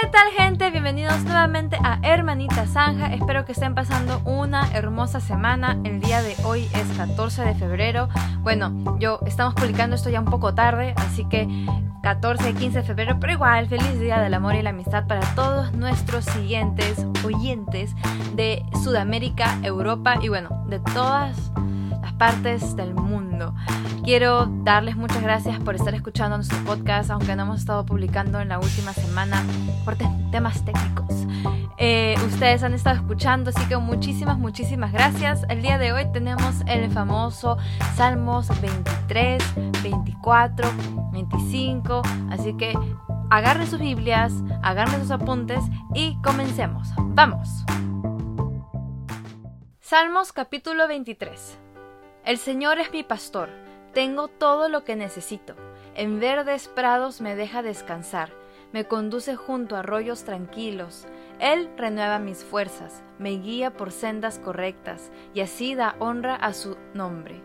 ¿Qué tal gente? Bienvenidos nuevamente a Hermanita Zanja. Espero que estén pasando una hermosa semana. El día de hoy es 14 de febrero. Bueno, yo estamos publicando esto ya un poco tarde, así que 14 y 15 de febrero, pero igual, feliz día del amor y la amistad para todos nuestros siguientes oyentes de Sudamérica, Europa y bueno, de todas las partes del mundo. Quiero darles muchas gracias por estar escuchando nuestro podcast, aunque no hemos estado publicando en la última semana por temas técnicos. Eh, ustedes han estado escuchando, así que muchísimas, muchísimas gracias. El día de hoy tenemos el famoso Salmos 23, 24, 25, así que agarren sus Biblias, agarren sus apuntes y comencemos. ¡Vamos! Salmos capítulo 23. El Señor es mi pastor, tengo todo lo que necesito. En verdes prados me deja descansar, me conduce junto a arroyos tranquilos. Él renueva mis fuerzas, me guía por sendas correctas, y así da honra a su nombre.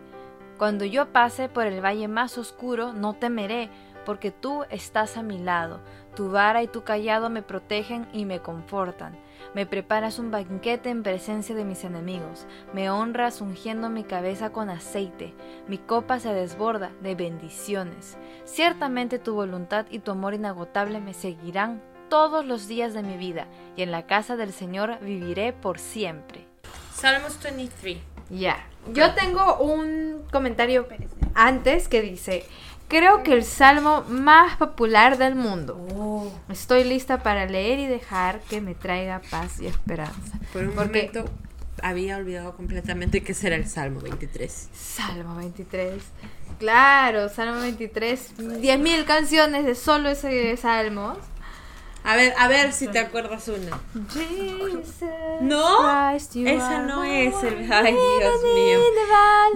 Cuando yo pase por el valle más oscuro, no temeré, porque tú estás a mi lado, tu vara y tu callado me protegen y me confortan. Me preparas un banquete en presencia de mis enemigos, me honras ungiendo mi cabeza con aceite, mi copa se desborda de bendiciones. Ciertamente tu voluntad y tu amor inagotable me seguirán todos los días de mi vida, y en la casa del Señor viviré por siempre. Salmos 23. Ya. Yo tengo un comentario antes que dice, Creo que el salmo más popular del mundo. Oh. Estoy lista para leer y dejar que me traiga paz y esperanza. Por un Porque- momento había olvidado completamente que será el Salmo 23. Salmo 23. Claro, Salmo 23. 10.000 canciones de solo ese salmo. A ver, a ver si te acuerdas una. Jesus ¿No? Christ, you Esa are no es el- ay, Dios mío.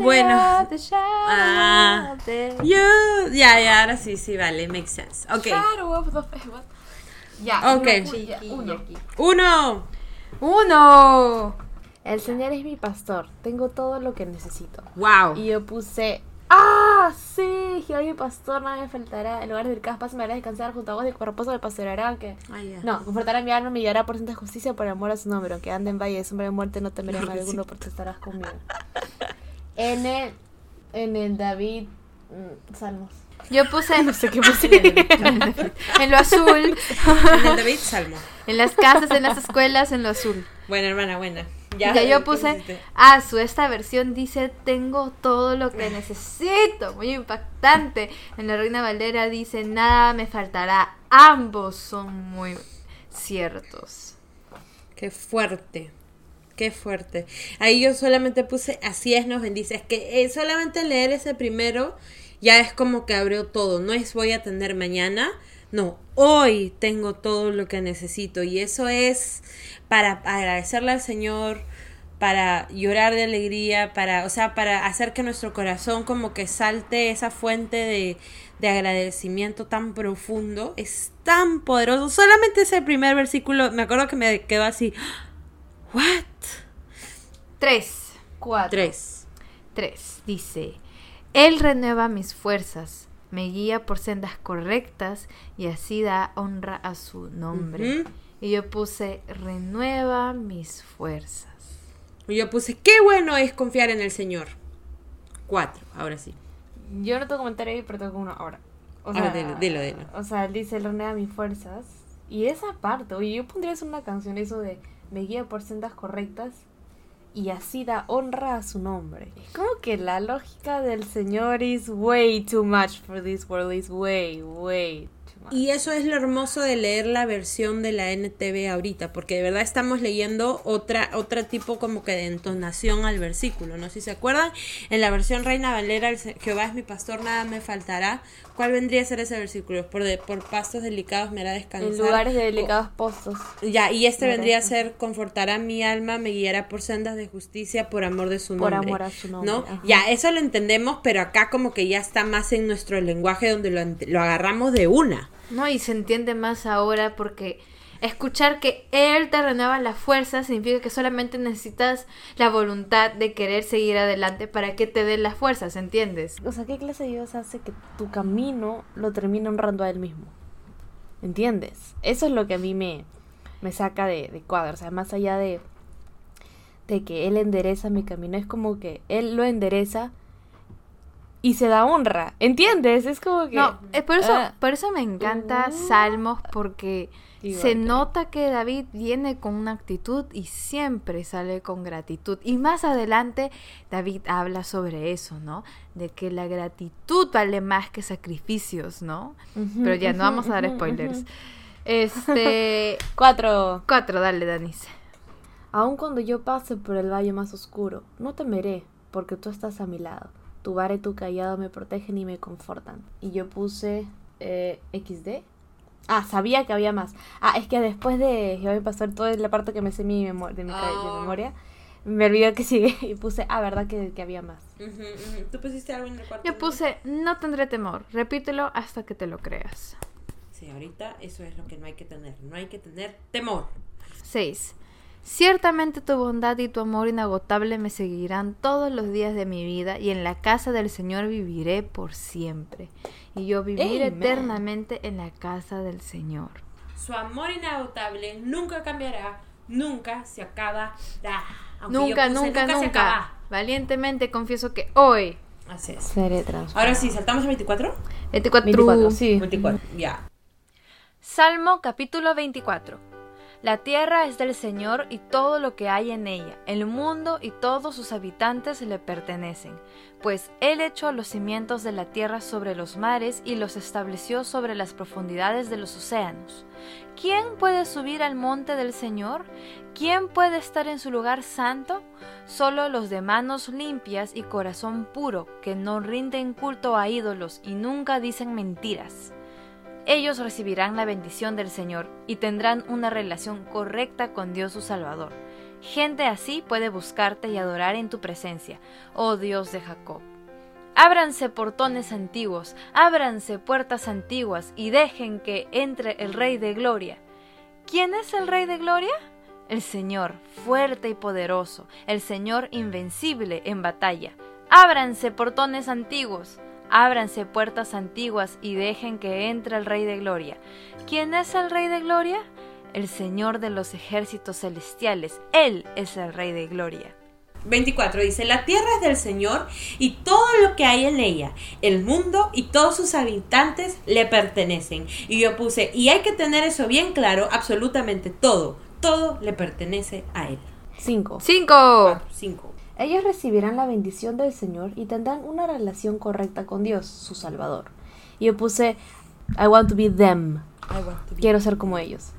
Bueno. Ah. of the- Yo, ya, ya, ahora sí, sí, vale, makes sense. Ok. Ya, Ok. ya, uno. Uno. Uno. El Señor es mi pastor, tengo todo lo que necesito. Wow. Y yo puse, ¡ah! Sí, Jehová mi pastor, nada me faltará. En lugar del capas me hará descansar junto a vos, de reposo me pastoreará. Que... Ay, ya. No, confortará mi alma, me guiará por santa justicia, por amor a su nombre. Aunque ande en valle de sombra de muerte, no temeré mal alguno, porque estarás conmigo. En el, en el David, mm, Salmos. Yo puse No sé qué puse. en lo azul, En el David Salmo. en las casas, en las escuelas, en lo azul. Buena, hermana, buena. Ya, Ya, yo ¿qué puse, ah, su esta versión dice, tengo todo lo que necesito, muy impactante. En la Reina Valera dice, nada me faltará. Ambos son muy ciertos. Qué fuerte. Qué fuerte. Ahí yo solamente puse así es, nos bendice. Es que eh, solamente leer ese primero ya es como que abrió todo. No es voy a tener mañana. No, hoy tengo todo lo que necesito. Y eso es para agradecerle al Señor, para llorar de alegría, para, o sea, para hacer que nuestro corazón como que salte esa fuente de, de agradecimiento tan profundo. Es tan poderoso. Solamente ese primer versículo, me acuerdo que me quedó así. ¿What? Tres. Cuatro. Tres. Tres. Dice, Él renueva mis fuerzas, me guía por sendas correctas y así da honra a su nombre. Y yo puse, renueva mis fuerzas. Y yo puse, qué bueno es confiar en el Señor. Cuatro, ahora sí. Yo no tengo comentario ahí, pero tengo uno ahora. O Ah, dilo, dilo, dilo. O sea, él dice, renueva mis fuerzas. Y esa parte, oye, yo pondría eso en una canción, eso de me guía por sendas correctas y así da honra a su nombre. Es como que la lógica del Señor is way too much for this world, is way, way. Y eso es lo hermoso de leer la versión de la NTV ahorita, porque de verdad estamos leyendo otra, otra tipo como que de entonación al versículo, ¿no? Si se acuerdan, en la versión Reina Valera, Jehová es mi pastor, nada me faltará. ¿Cuál vendría a ser ese versículo? Por, de, por pastos delicados me hará descansar. en lugares de delicados postos. Ya, y este vendría a ser, confortará mi alma, me guiará por sendas de justicia por amor de su Por nombre. amor a su nombre, ¿No? ajá. Ya, eso lo entendemos, pero acá como que ya está más en nuestro lenguaje donde lo, lo agarramos de una. No, y se entiende más ahora porque escuchar que Él te renueva la fuerza significa que solamente necesitas la voluntad de querer seguir adelante para que te dé las fuerzas, ¿entiendes? O sea, ¿qué clase de Dios hace que tu camino lo termine honrando a él mismo? ¿Entiendes? Eso es lo que a mí me, me saca de, de cuadro. O sea, más allá de, de que él endereza mi camino, es como que él lo endereza y se da honra. ¿Entiendes? Es como que. No, es por eso, ah, por eso me encanta Uh. Salmos, porque Igual se que- nota que David viene con una actitud y siempre sale con gratitud. Y más adelante David habla sobre eso, ¿no? De que la gratitud vale más que sacrificios, ¿no? Pero ya no vamos a dar spoilers. Este. Cuatro. Cuatro, dale, Danis. Aun cuando yo pase por el valle más oscuro, no temeré, porque tú estás a mi lado. Tu vara y tu callado me protegen y me confortan. Y yo puse eh, XD. Ah, sabía que había más. Ah, es que después de Jehová mi pastor, toda la parte que me sé mi de mi de Oh. memoria, me olvidó que sigue y puse, ah, verdad que, que había más. ¿Tú pusiste algo en el cuarto? Yo puse, no tendré temor. Repítelo hasta que te lo creas. Sí, ahorita eso es lo que no hay que tener. No hay que tener temor. 6. Ciertamente tu bondad y tu amor inagotable me seguirán todos los días de mi vida y en la casa del Señor viviré por siempre. Y yo viviré Amen. eternamente en la casa del Señor. Su amor inagotable nunca cambiará, nunca se acabará. Nunca, puse, nunca, se nunca. acaba. Valientemente confieso que hoy, Así es. Seré transformado. Ahora sí, saltamos a 24. 24, 24, sí. 24. Ya. Salmo capítulo 24. La tierra es del Señor y todo lo que hay en ella, el mundo y todos sus habitantes le pertenecen, pues Él echó los cimientos de la tierra sobre los mares y los estableció sobre las profundidades de los océanos. ¿Quién puede subir al monte del Señor? ¿Quién puede estar en su lugar santo? Solo los de manos limpias y corazón puro, que no rinden culto a ídolos y nunca dicen mentiras. Ellos recibirán la bendición del Señor y tendrán una relación correcta con Dios su Salvador. Gente así puede buscarte y adorar en tu presencia, oh Dios de Jacob. Ábranse portones antiguos, ábranse puertas antiguas y dejen que entre el Rey de Gloria. ¿Quién es el Rey de Gloria? El Señor, fuerte y poderoso, el Señor invencible en batalla. Ábranse portones antiguos, ábranse puertas antiguas y dejen que entre el Rey de Gloria. ¿Quién es el Rey de Gloria? El Señor de los ejércitos celestiales. Él es el Rey de Gloria. 24 dice, la tierra es del Señor y todo lo que hay en ella, el mundo y todos sus habitantes le pertenecen. Y yo puse, y hay que tener eso bien claro, absolutamente todo, todo le pertenece a Él. Cinco. ¡Cinco! 5. Ellos recibirán la bendición del Señor y tendrán una relación correcta con Dios, su Salvador. Y yo puse, I want to be them. Quiero ser como ellos.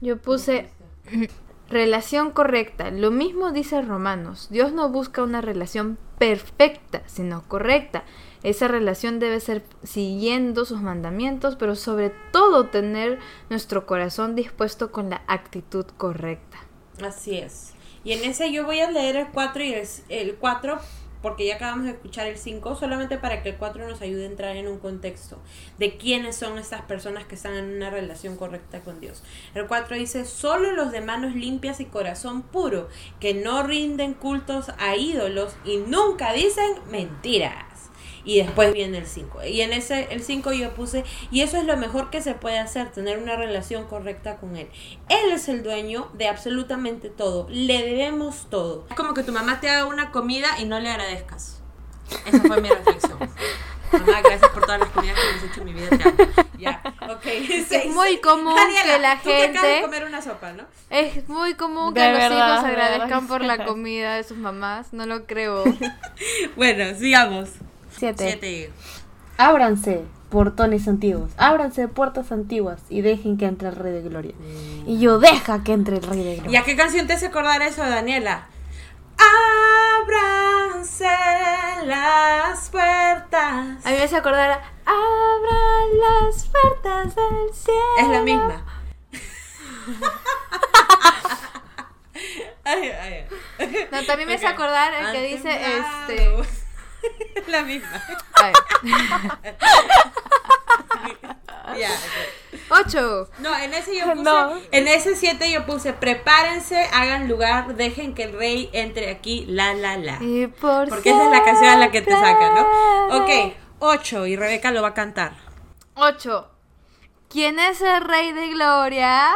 Yo puse relación correcta. Lo mismo dice Romanos. Dios no busca una relación perfecta, sino correcta. Esa relación debe ser siguiendo sus mandamientos, pero sobre todo tener nuestro corazón dispuesto con la actitud correcta. Así es. Y en ese yo voy a leer el 4 y el, el 4 porque ya acabamos de escuchar el 5, solamente para que el 4 nos ayude a entrar en un contexto de quiénes son estas personas que están en una relación correcta con Dios. El 4 dice, solo los de manos limpias y corazón puro, que no rinden cultos a ídolos y nunca dicen mentiras. Y después viene el 5. Y en ese, el 5 yo puse, y eso es lo mejor que se puede hacer, tener una relación correcta con Él. Él es el dueño de absolutamente todo. Le debemos todo. Es como que tu mamá te haga una comida y no le agradezcas. Esa fue mi reflexión. Mamá, gracias por todas las comidas que me has hecho en mi vida. Ya, ok. Es muy común que la tú te acabas de gente- comer una sopa, ¿no? Es muy común De que los verdad, hijos de agradezcan verdad. por la comida de sus mamás. No lo creo. Bueno, sigamos. Siete. Siete. Ábranse portones antiguos, ábranse puertas antiguas y dejen que entre el Rey de Gloria. Y yo, deja que entre el Rey de ¿Y Gloria. a qué canción te hace acordar eso, Daniela? Ábranse las puertas. A mí me hace acordar Abran las puertas del cielo. Es la misma. Ay, ay, ay. No, también me hace acordar el que Antes dice este. La misma. Ya. Ocho. No, en ese yo puse, No. en ese 7 yo puse, prepárense, hagan lugar, dejen que el rey entre aquí, la, la, la. Y por Porque esa es la canción a la que te saca, ¿no? Ok, 8 y Rebeca lo va a cantar. Ocho. ¿Quién es el rey de gloria?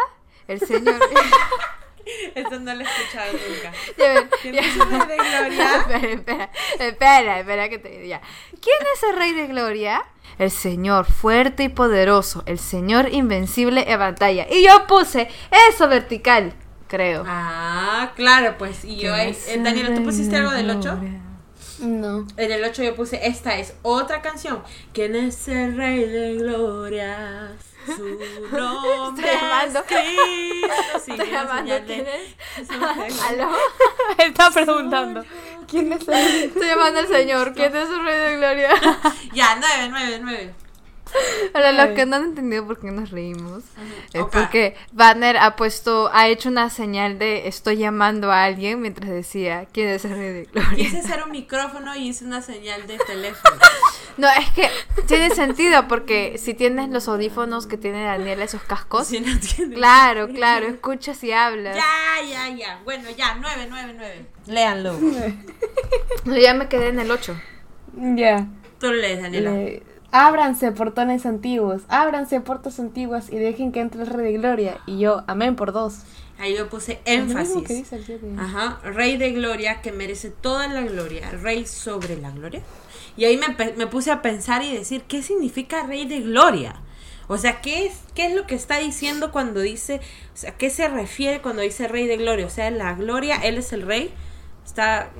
El Señor. Eso no lo he escuchado nunca. Ya ven, ¿Quién ya. es el rey de gloria? espera, espera, espera, espera que te diga. ¿Quién es el rey de gloria? El Señor fuerte y poderoso, el Señor invencible en batalla. Y yo puse eso vertical, creo. Ah, claro, pues. Y yo, ahí- eh, Daniela, ¿tú pusiste algo del 8? No. En el 8 yo puse, esta es otra canción. ¿Quién es el rey de gloria? Su nombre Estoy llamando. es. ¿Aló? Está preguntando. ¿Quién es el Estoy llamando al Señor. ¿Quién es el rey de gloria? Ya, 9, 9, 9. Para los que no han entendido por qué nos reímos, es porque Banner ha puesto, ha hecho una señal de estoy llamando a alguien mientras decía quién es el rey de gloria. Quise hacer un micrófono y hice una señal de teléfono. No, es que tiene sentido porque si tienes los audífonos que tiene Daniela, esos cascos, Si no claro, claro, escuchas y hablas. Ya, ya, ya. Bueno, ya, 9, 9, 9. Léanlo. No, ya me quedé en el 8. Ya. Tú lo lees, Daniela. Le- Ábranse portones antiguos, ábranse puertas antiguas y dejen que entre el Rey de Gloria. Y yo, amén por dos. Ahí yo puse que énfasis. dice el siete. Ajá, rey de gloria que merece toda la gloria, rey sobre la gloria. Y ahí me, me puse a pensar y decir, ¿qué significa rey de gloria? O sea, ¿qué es, ¿qué es lo que está diciendo cuando dice, o sea, qué se refiere cuando dice rey de gloria? O sea, la gloria, él es el rey, está...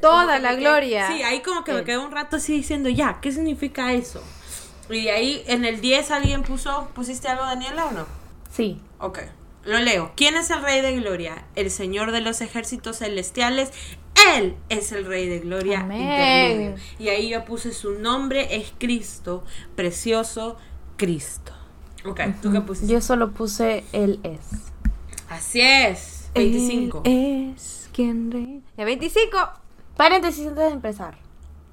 Toda que la gloria. Sí, ahí como que me Él. quedé un rato así diciendo, ya, ¿qué significa eso? Y de ahí en el 10 alguien puso, ¿pusiste algo Daniela o no? Sí. Ok, lo leo. ¿Quién es el Rey de Gloria? El Señor de los ejércitos celestiales. Él es el Rey de Gloria. Amén. Y ahí yo puse su nombre es Cristo, precioso Cristo. Ok, ¿tú qué pusiste? Yo solo puse el es. Así es, 25. Él es quien rey. Ya 25. Paréntesis antes de empezar.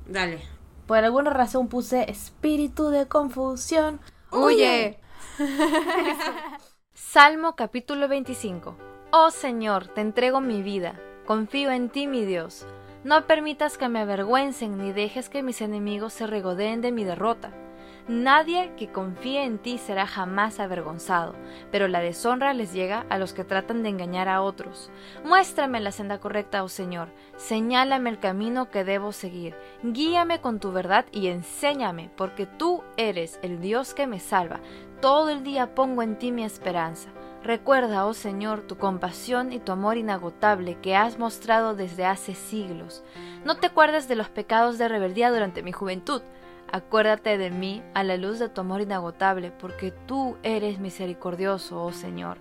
Dale. Por alguna razón puse espíritu de confusión. Huye. Salmo capítulo 25. Oh Señor, te entrego mi vida. Confío en ti, mi Dios. No permitas que me avergüencen ni dejes que mis enemigos se regodeen de mi derrota. Nadie que confíe en ti será jamás avergonzado, pero la deshonra les llega a los que tratan de engañar a otros. Muéstrame la senda correcta, oh Señor, señálame el camino que debo seguir, guíame con tu verdad y enséñame, porque tú eres el Dios que me salva. Todo el día pongo en ti mi esperanza. Recuerda, oh Señor, tu compasión y tu amor inagotable que has mostrado desde hace siglos. No te acuerdes de los pecados de rebeldía durante mi juventud. Acuérdate de mí a la luz de tu amor inagotable, porque tú eres misericordioso, oh Señor.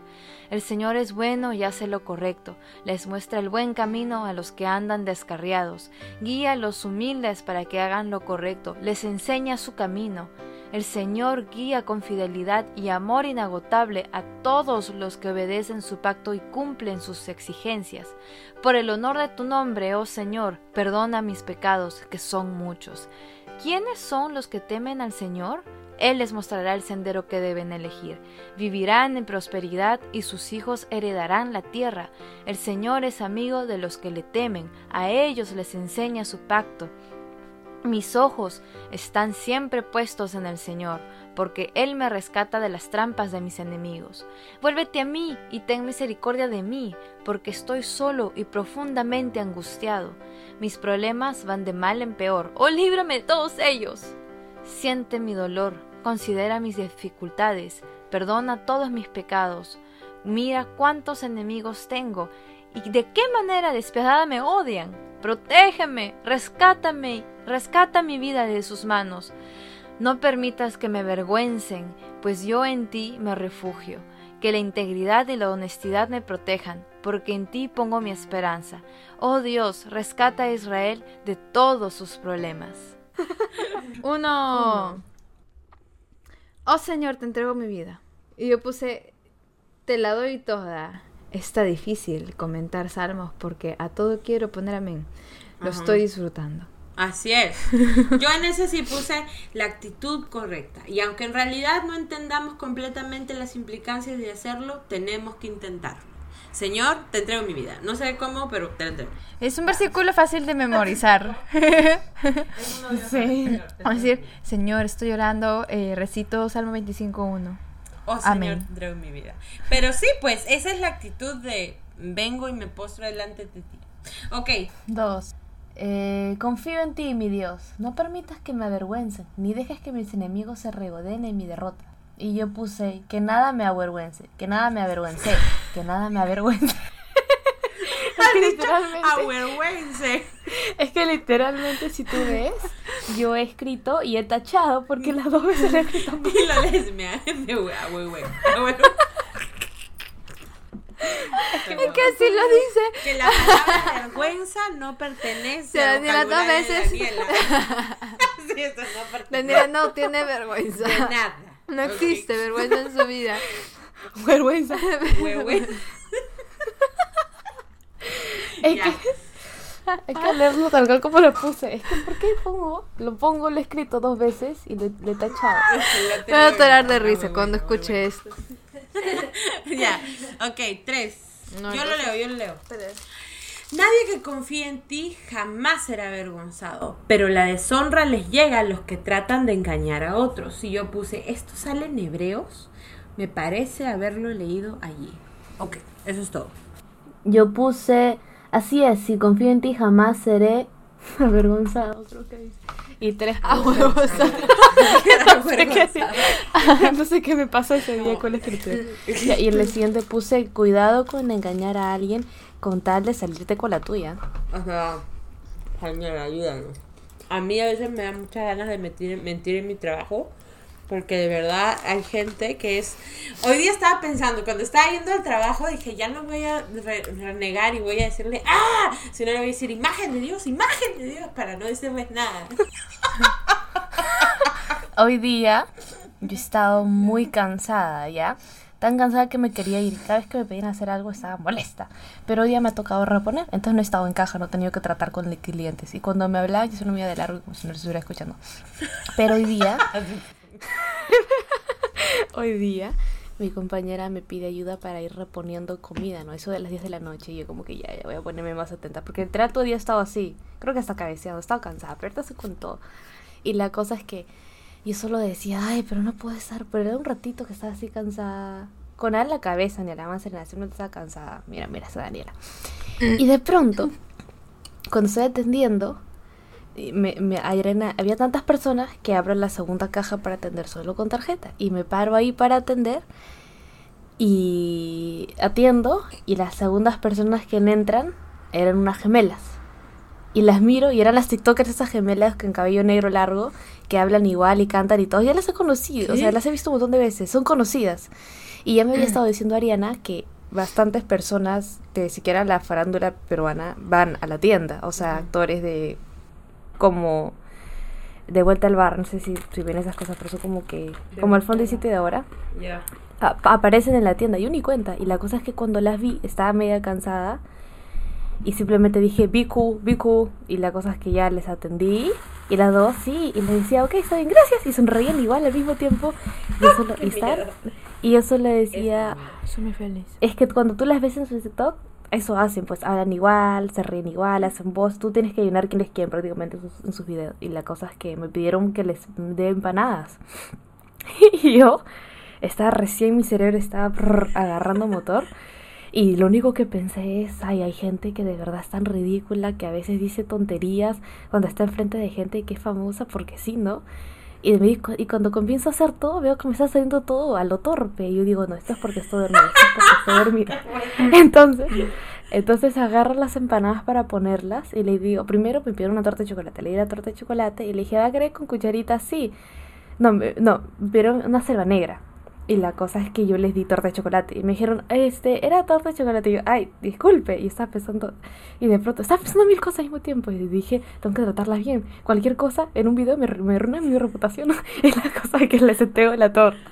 El Señor es bueno y hace lo correcto, les muestra el buen camino a los que andan descarriados, guía a los humildes para que hagan lo correcto, les enseña su camino. El Señor guía con fidelidad y amor inagotable a todos los que obedecen su pacto y cumplen sus exigencias. Por el honor de tu nombre, oh Señor, perdona mis pecados, que son muchos. ¿Quiénes son los que temen al Señor? Él les mostrará el sendero que deben elegir. Vivirán en prosperidad y sus hijos heredarán la tierra. El Señor es amigo de los que le temen, a ellos les enseña su pacto. Mis ojos están siempre puestos en el Señor, porque Él me rescata de las trampas de mis enemigos. Vuélvete a mí y ten misericordia de mí, porque estoy solo y profundamente angustiado. Mis problemas van de mal en peor. ¡Oh, líbrame de todos ellos! Siente mi dolor, considera mis dificultades, perdona todos mis pecados. Mira cuántos enemigos tengo y de qué manera despiadada me odian. Protégeme, rescátame, rescata mi vida de sus manos. No permitas que me avergüencen, pues yo en ti me refugio. Que la integridad y la honestidad me protejan, porque en ti pongo mi esperanza. Oh Dios, rescata a Israel de todos sus problemas. Uno. Oh Señor, te entrego mi vida. Y yo puse, te la doy toda. Está difícil comentar salmos porque a todo quiero poner amén. Lo Ajá. estoy disfrutando. Así es. Yo en ese sí puse la actitud correcta. Y aunque en realidad no entendamos completamente las implicancias de hacerlo, tenemos que intentarlo. Señor, te entrego mi vida. No sé cómo, pero te la entrego. Es un versículo fácil de memorizar. Sí. Vamos a decir, Señor, estoy llorando, eh, recito Salmo 25.1. oh Señor, Amén. tendré en mi vida. Pero sí, pues esa es la actitud de vengo y me postro delante de ti. Ok, Dos. Eh, confío en ti, mi Dios. No permitas que me avergüencen, ni dejes que mis enemigos se regodeen en mi derrota. Y yo puse que nada me avergüence, que nada me avergüence, que nada me avergüence. es, que literalmente, avergüence. es que literalmente si tú ves, yo he escrito y he tachado porque las dos veces he escrito. Y la lesmia de güey, ah, güey, güey. Ah, bueno. Es que así lo dice. Que la palabra vergüenza no pertenece al Daniela dos veces. Daniela. Sí, eso no pertenece Daniela no tiene vergüenza. de nada. No existe vergüenza en su vida. Vergüenza. Güey. Es Ya. que, es que leerlo tal cual como lo puse. Es que, ¿por qué pongo? Lo pongo, lo he escrito dos veces y le he tachado. Me voy a atorar de risa cuando escuche esto. Ya, ok, tres. No, yo lo leo, yo lo leo. Nadie que confíe en ti jamás será avergonzado, pero la deshonra les llega a los que tratan de engañar a otros. Si yo puse, esto sale en Hebreos, me parece haberlo leído allí. Ok, eso es todo. Yo puse, así es, si confío en ti jamás seré avergonzado, creo que dice. Y tres no, sé qué, no sé qué me pasó ese día con la escritura. Y en el siguiente puse, cuidado con engañar a alguien con tal de salirte con la tuya. O sea, señora, ayúdanos. A mí a veces me da muchas ganas de mentir, mentir en mi trabajo. Porque de verdad hay gente que es... Hoy día estaba pensando, cuando estaba yendo al trabajo, dije, ya no voy a re- renegar y voy a decirle, ¡ah! Sino le voy a decir, imagen de Dios, imagen de Dios, para no decirles nada. Hoy día yo he estado muy cansada, ¿ya? Tan cansada que me quería ir. Cada vez que me pedían hacer algo estaba molesta. Pero hoy día me ha tocado reponer. Entonces no he estado en caja, no he tenido que tratar con clientes. Y cuando me hablaban, yo solo me iba de largo como si no los estuviera escuchando. Pero hoy día... hoy día mi compañera me pide ayuda para ir reponiendo comida, ¿no? Eso de las 10 de la noche. Y yo como que ya, ya voy a ponerme más atenta. Porque el trato día he estado así. Creo que hasta cabeceado. He estado cansada. Pero ahorita se con todo. Y la cosa es que yo solo decía, ay, pero no puedo estar. Pero era un ratito que estaba así cansada. Con nada en la cabeza, ni la más en la simplemente estaba cansada. Mira, mira, esa Daniela. Y de pronto, cuando estoy atendiendo, me, me- arena- había tantas personas que abro la segunda caja para atender solo con tarjeta. Y me paro ahí para atender. Y atiendo. Y las segundas personas que entran eran unas gemelas. Y las miro y eran las TikTokers esas gemelas con cabello negro largo que hablan igual y cantan y todo. Ya las he conocido, o sea, las he visto un montón de veces, son conocidas. Y ya me había estado diciendo Ariana que bastantes personas de siquiera la farándula peruana van a la tienda, o sea, actores de como de vuelta al bar, no sé si, si ven esas cosas, pero son como que como el fondo y sitio de ahora Ya. a- aparecen en la tienda. Yo ni cuenta. Y la cosa es que cuando las vi, estaba media cansada. Y simplemente dije, Biku, Biku. Y la cosa es que ya les atendí. Y las dos, sí. Y les decía, ok, está bien, gracias. Y sonreían igual al mismo tiempo. Y yo solo, y estar- y yo solo decía, Soy muy feliz. es que cuando tú las ves en su TikTok, eso hacen, pues hablan igual, se ríen igual, hacen voz. Tú tienes que ayunar quienes quieren prácticamente en sus, videos. Y la cosa es que me pidieron que les dé empanadas. y yo estaba recién, mi cerebro estaba agarrando motor. Y lo único que pensé es, ay, hay gente que de verdad es tan ridícula que a veces dice tonterías cuando está enfrente de gente que es famosa porque sí, ¿no? Y, me y cuando comienzo a hacer todo, veo que me está saliendo todo a lo torpe. Y yo digo, no, esto es porque estoy dormida, esto es porque estoy dormida. Entonces, entonces agarro las empanadas para ponerlas y le digo, primero me pidieron una torta de chocolate. Le di la torta de chocolate y le dije, ¿va a querer con cucharita? Sí. No, me- no, me pidieron una selva negra. Y la cosa es que yo les di torta de chocolate. Y me dijeron, este, era torta de chocolate. Y yo, ay, disculpe. Y estaba pensando, y de pronto, estaba pensando mil cosas al mismo tiempo. Y dije, tengo que tratarlas bien. Cualquier cosa en un video me, me arruina mi reputación. y la cosa es que le seteo la torta.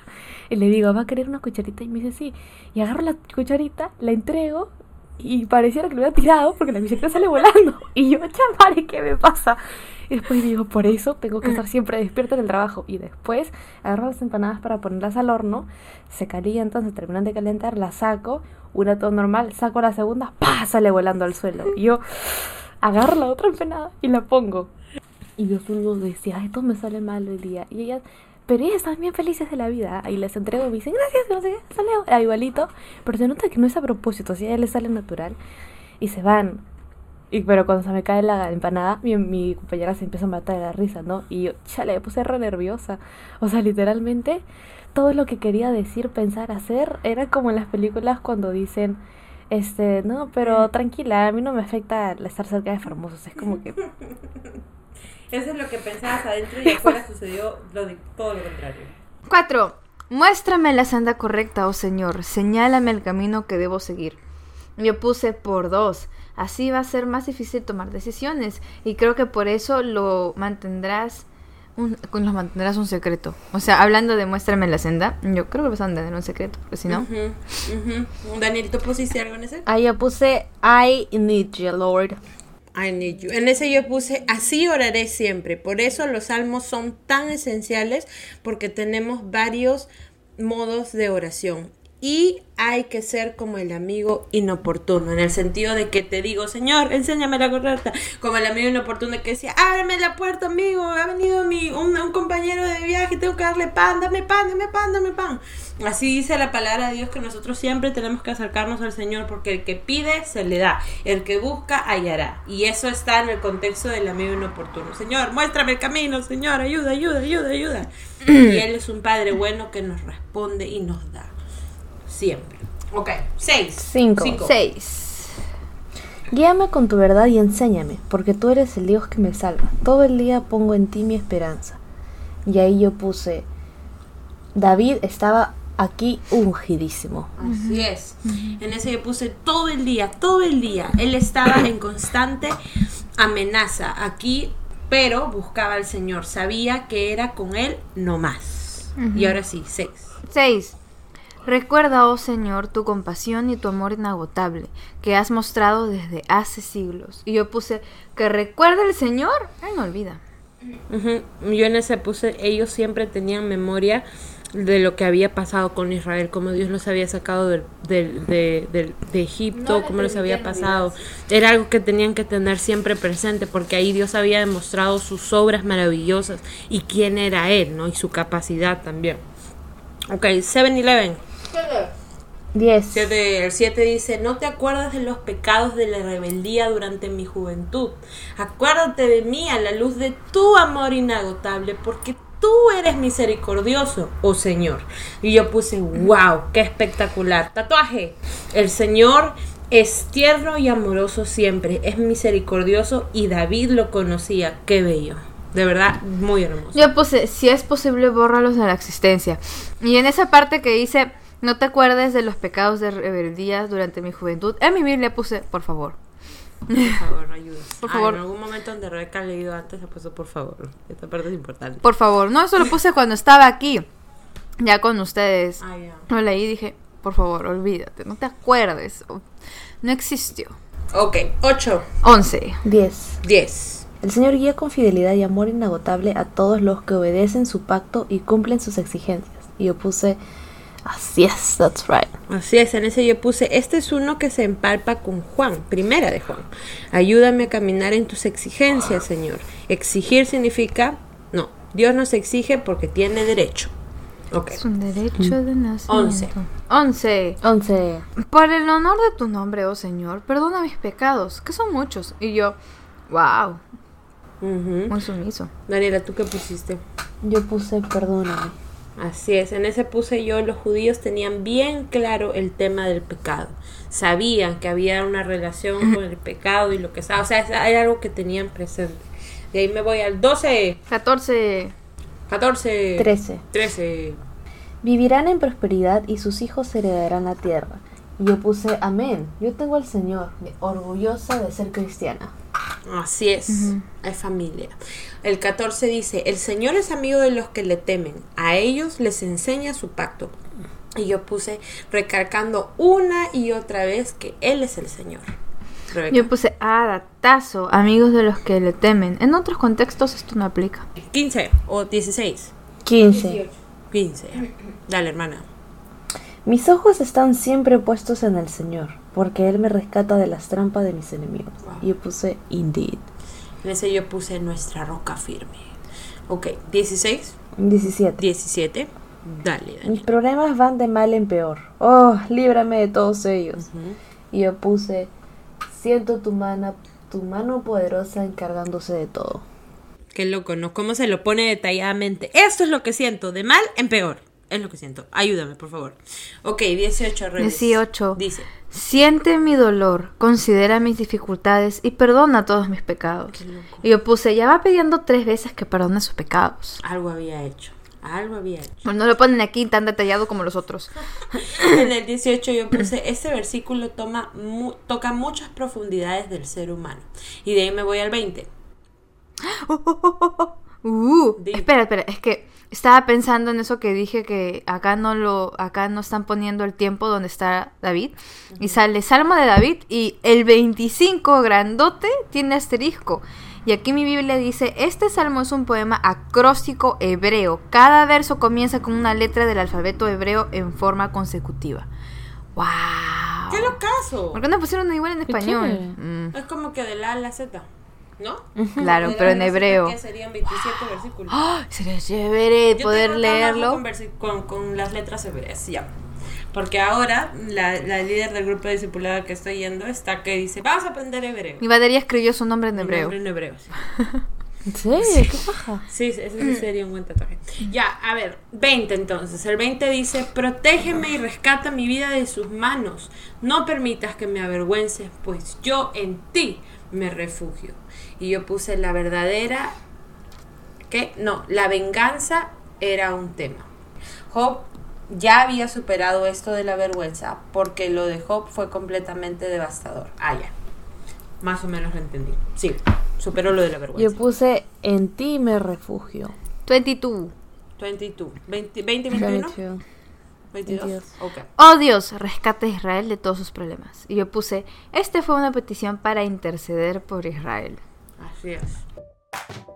Y le digo, ¿va a querer una cucharita? Y me dice, sí. Y agarro la cucharita, la entrego. Y pareciera que lo hubiera tirado porque la cucharita sale volando. Y yo, chamare, ¿qué me pasa? Y después digo, por eso tengo que estar siempre despierta en el trabajo. Y después agarro las empanadas para ponerlas al horno, se calientan, se terminan de calentar, las saco, una todo normal, saco la segunda, ¡pah! sale volando al suelo. Y yo agarro la otra empanada y la pongo. Y yo solo decía, todo me sale mal hoy día. Y ella Pero ellas están bien felices de la vida y les entrego y me dicen, gracias, no sé qué, sale igualito. Pero se nota que no es a propósito, así a ella les sale natural. Y se van. Y, pero cuando se me cae la empanada, mi, mi compañera se empieza a matar de la risa, ¿no? Y yo, chale, me puse re nerviosa. O sea, literalmente, todo lo que quería decir, pensar, hacer, era como en las películas cuando dicen, este, no, pero tranquila, a mí no me afecta estar cerca de famosos. Es como que Eso es lo que pensabas adentro y afuera sucedió lo de todo lo contrario. 4. Muéstrame la senda correcta, oh Señor. Señálame el camino que debo seguir. Yo puse por dos. Así va a ser más difícil tomar decisiones. Y creo que por eso lo mantendrás. Un, lo mantendrás un secreto. O sea, hablando de muéstrame la senda, yo creo que vas a mantener un secreto, porque si no. Ujú, ujú. Daniel, ¿tú pusiste algo en ese? Ahí yo puse I need you, Lord. I need you. En ese yo puse, así oraré siempre. Por eso los salmos son tan esenciales, porque tenemos varios modos de oración. Y hay que ser como el amigo inoportuno, en el sentido de que te digo, Señor, enséñame la correcta. Como el amigo inoportuno que decía, ábreme la puerta, amigo, ha venido mi, un, un compañero de viaje, tengo que darle pan, dame pan, dame pan, dame pan. Así dice la palabra de Dios que nosotros siempre tenemos que acercarnos al Señor, porque el que pide, se le da. El que busca, hallará. Y eso está en el contexto del amigo inoportuno. Señor, muéstrame el camino, Señor, ayuda, ayuda, ayuda, ayuda. y Él es un Padre bueno que nos responde y nos da. Siempre. Ok, seis. Cinco. 6. Guíame con tu verdad y enséñame, porque tú eres el Dios que me salva. Todo el día pongo en ti mi esperanza. Y ahí yo puse, David estaba aquí ungidísimo. Así es. En ese yo puse todo el día, todo el día. Él estaba en constante amenaza aquí, pero buscaba al Señor. Sabía que era con él no más. Y ahora sí, seis. 6. Recuerda, oh Señor, tu compasión y tu amor inagotable que has mostrado desde hace siglos. Y yo puse que recuerda el Señor, Él no olvida. Yo en ese puse, ellos siempre tenían memoria de lo que había pasado con Israel, cómo Dios los había sacado del- del- de, del- de Egipto, cómo les había pasado. Era algo que tenían que tener siempre presente, porque ahí Dios había demostrado sus obras maravillosas y quién era Él, ¿no? Y su capacidad también. Ok, 7-Eleven. 10. Siete- el 7 dice, no te acuerdas de los pecados de la rebeldía durante mi juventud. Acuérdate de mí a la luz de tu amor inagotable, porque tú eres misericordioso, oh Señor. Y yo puse, wow, qué espectacular. Tatuaje. El Señor es tierno y amoroso siempre, es misericordioso y David lo conocía. Qué bello. De verdad, muy hermoso. Yo puse, si es posible, bórralos de la existencia. Y en esa parte que dice, no te acuerdes de los pecados de rebeldía durante mi juventud, en mi Biblia puse, por favor. Por favor, ayuda. Por Ah, favor. en algún momento donde Rebeca ha leído antes, se puso por favor. Esta parte es importante. Por favor. No, eso lo puse cuando estaba aquí, ya con ustedes. Ah, ya. Lo leí y dije, por favor, olvídate, no te acuerdes. No existió. Ok, 8, 11. 10. 10. El Señor guía con fidelidad y amor inagotable a todos los que obedecen su pacto y cumplen sus exigencias. Y yo puse, así es, that's right. Así es, en ese yo puse, este es uno que se empalpa con Juan, primera de Juan. Ayúdame a caminar en tus exigencias, Señor. Exigir significa, no, Dios nos exige porque tiene derecho. Ok. Es un derecho de nacimiento. Once. 11. 11. Por el honor de tu nombre, oh Señor, perdona mis pecados, que son muchos. Y yo, wow, Ujú. muy sumiso. Daniela, ¿tú qué pusiste? Yo puse, perdóname. Así es, en ese puse yo, los judíos tenían bien claro el tema del pecado. Sabían que había una relación con el pecado y lo que sea. O sea, era algo que tenían presente. De ahí me voy al 12, 14. 14, 13. 13. Vivirán en prosperidad y sus hijos heredarán la tierra. Y yo puse, amén. Yo tengo al Señor, orgullosa de ser cristiana. Así es, hay familia. El 14 dice, el Señor es amigo de los que le temen, a ellos les enseña su pacto. Y yo puse recalcando una y otra vez que Él es el Señor. Rebeca. Yo puse ah, datazo, amigos de los que le temen. En otros contextos esto no aplica. 15 o 16. 15. 15. Dale, hermana. Mis ojos están siempre puestos en el Señor, porque Él me rescata de las trampas de mis enemigos. Y yo puse, indeed. En ese yo puse nuestra roca firme. Ok, 16, 17. 17. Dale, dale. Mis problemas van de mal en peor. Oh, líbrame de todos ellos. Y yo puse, siento tu mano, tu mano poderosa encargándose de todo. Qué loco, ¿no? ¿Cómo se lo pone detalladamente? Esto es lo que siento, de mal en peor. Es lo que siento. Ayúdame, por favor. Ok, 18, Revis. 18. Dice. Siente mi dolor, considera mis dificultades y perdona todos mis pecados. Qué loco. Y yo puse, ya va pidiendo tres veces que perdone sus pecados. Algo había hecho. Algo había hecho. Pues no lo ponen aquí tan detallado como los otros. En el 18 yo puse, este versículo toma mu- toca muchas profundidades del ser humano. Y de ahí me voy al 20. Uh, Di. espera, espera, es que estaba pensando en eso que dije que acá no lo, acá no están poniendo el tiempo donde está David y sale Salmo de David y el 25 grandote tiene asterisco. Y aquí mi Biblia dice, este salmo es un poema acróstico hebreo. Cada verso comienza con una letra del alfabeto hebreo en forma consecutiva. ¡Wow! ¡Qué locazo! ¿Por qué no pusieron igual en español? Mm, Es como que de la A a la Z, ¿no? claro, pero en hebreo. que serían 27 versículos. ¡Ah! Sería chévere Yo poder tengo leerlo. Con, con, con las letras hebreas, ya. Porque ahora la, la líder del grupo de discipulado que estoy yendo está que dice, vamos a aprender hebreo. Mi batería escribió su nombre en Mi hebreo. nombre en hebreo, sí. ¿En serio? ¿Qué paja? Sí, ese sí sería un buen tatuaje. Ya, a ver, 20 entonces. El 20 dice, protégeme y rescata mi vida de sus manos. No permitas que me avergüences, pues yo en ti me refugio. Y yo puse la verdadera... ¿Qué? No, la venganza era un tema. Job ya había superado esto de la vergüenza porque lo de Job fue completamente devastador. Ah, ya. Más o menos lo entendí. Sí, superó lo de la vergüenza. Yo puse, en ti me refugio. 22. 22. 20, 20 21? 22. 22. 22. Ok. Oh Dios, rescate a Israel de todos sus problemas. Y yo puse, este fue una petición para interceder por Israel. Así es.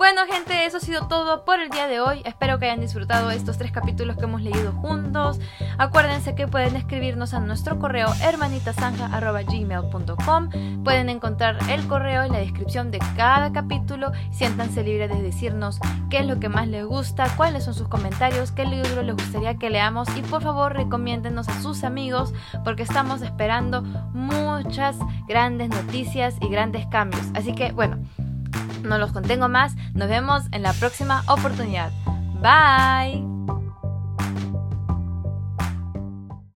Bueno gente, eso ha sido todo por el día de hoy. Espero que hayan disfrutado estos tres capítulos que hemos leído juntos. Acuérdense que pueden escribirnos a nuestro correo hermanitasanja.gmail.com Pueden encontrar el correo en la descripción de cada capítulo. Siéntanse libres de decirnos qué es lo que más les gusta, cuáles son sus comentarios, qué libro les gustaría que leamos y por favor recomiéndenos a sus amigos porque estamos esperando muchas grandes noticias y grandes cambios. Así que bueno, no los contengo más. Nos vemos en la próxima oportunidad. Bye.